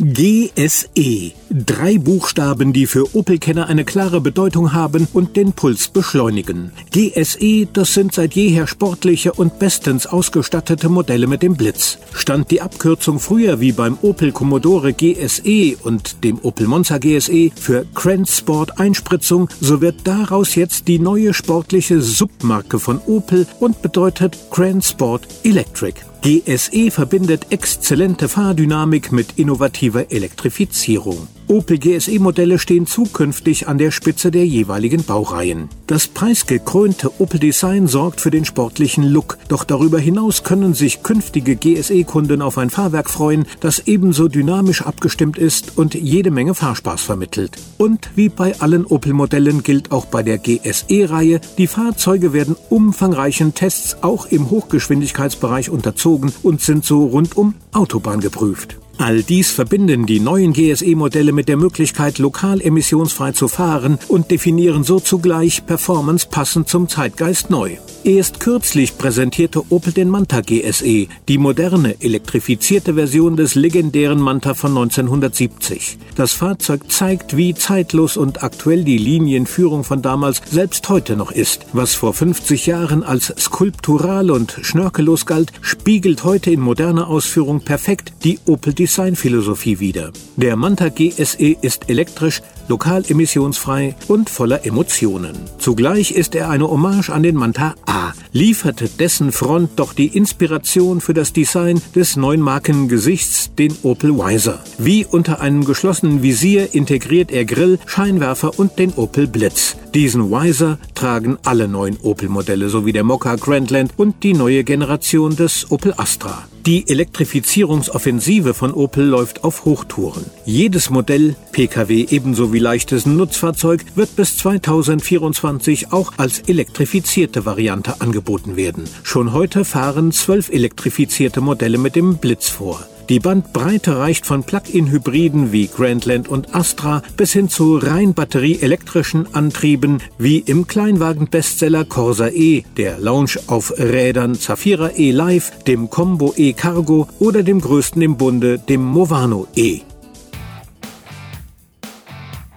GSE. Drei Buchstaben, die für Opel-Kenner eine klare Bedeutung haben und den Puls beschleunigen. GSE, das sind seit jeher sportliche und bestens ausgestattete Modelle mit dem Blitz. Stand die Abkürzung früher wie beim Opel Commodore GSE und dem Opel Monza GSE für Grand Sport Einspritzung, so wird daraus jetzt die neue sportliche Submarke von Opel und bedeutet Grand Sport Electric. GSE verbindet exzellente Fahrdynamik mit innovativer Elektrifizierung. Opel GSE-Modelle stehen zukünftig an der Spitze der jeweiligen Baureihen. Das preisgekrönte Opel Design sorgt für den sportlichen Look, doch darüber hinaus können sich künftige GSE-Kunden auf ein Fahrwerk freuen, das ebenso dynamisch abgestimmt ist und jede Menge Fahrspaß vermittelt. Und wie bei allen Opel-Modellen gilt auch bei der GSE-Reihe, die Fahrzeuge werden umfangreichen Tests auch im Hochgeschwindigkeitsbereich unterzogen und sind so rundum Autobahn geprüft. All dies verbinden die neuen GSE-Modelle mit der Möglichkeit, lokal emissionsfrei zu fahren und definieren so zugleich Performance passend zum Zeitgeist neu. Erst kürzlich präsentierte Opel den Manta GSE, die moderne, elektrifizierte Version des legendären Manta von 1970. Das Fahrzeug zeigt, wie zeitlos und aktuell die Linienführung von damals selbst heute noch ist. Was vor 50 Jahren als skulptural und schnörkellos galt, spiegelt heute in moderner Ausführung perfekt die Opel Designphilosophie wider. Der Manta GSE ist elektrisch, lokal emissionsfrei und voller Emotionen. Zugleich ist er eine Hommage an den Manta A, lieferte dessen Front doch die Inspiration für das Design des neuen Markengesichts, den Opel Wiser. Wie unter einem geschlossenen Visier integriert er Grill, Scheinwerfer und den Opel Blitz. Diesen Wiser tragen alle neuen Opel-Modelle sowie der Mokka Grandland und die neue Generation des Opel Astra. Die Elektrifizierungsoffensive von Opel läuft auf Hochtouren. Jedes Modell, Pkw ebenso wie leichtes Nutzfahrzeug, wird bis 2024 auch als elektrifizierte Variante angeboten werden. Schon heute fahren zwölf elektrifizierte Modelle mit dem Blitz vor. Die Bandbreite reicht von Plug-in-Hybriden wie Grandland und Astra bis hin zu rein batterieelektrischen Antrieben wie im Kleinwagen-Bestseller Corsa E, der Lounge auf Rädern Zafira E Live, dem Combo E Cargo oder dem größten im Bunde, dem Movano E.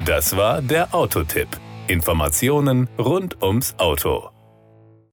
Das war der Autotipp. Informationen rund ums Auto.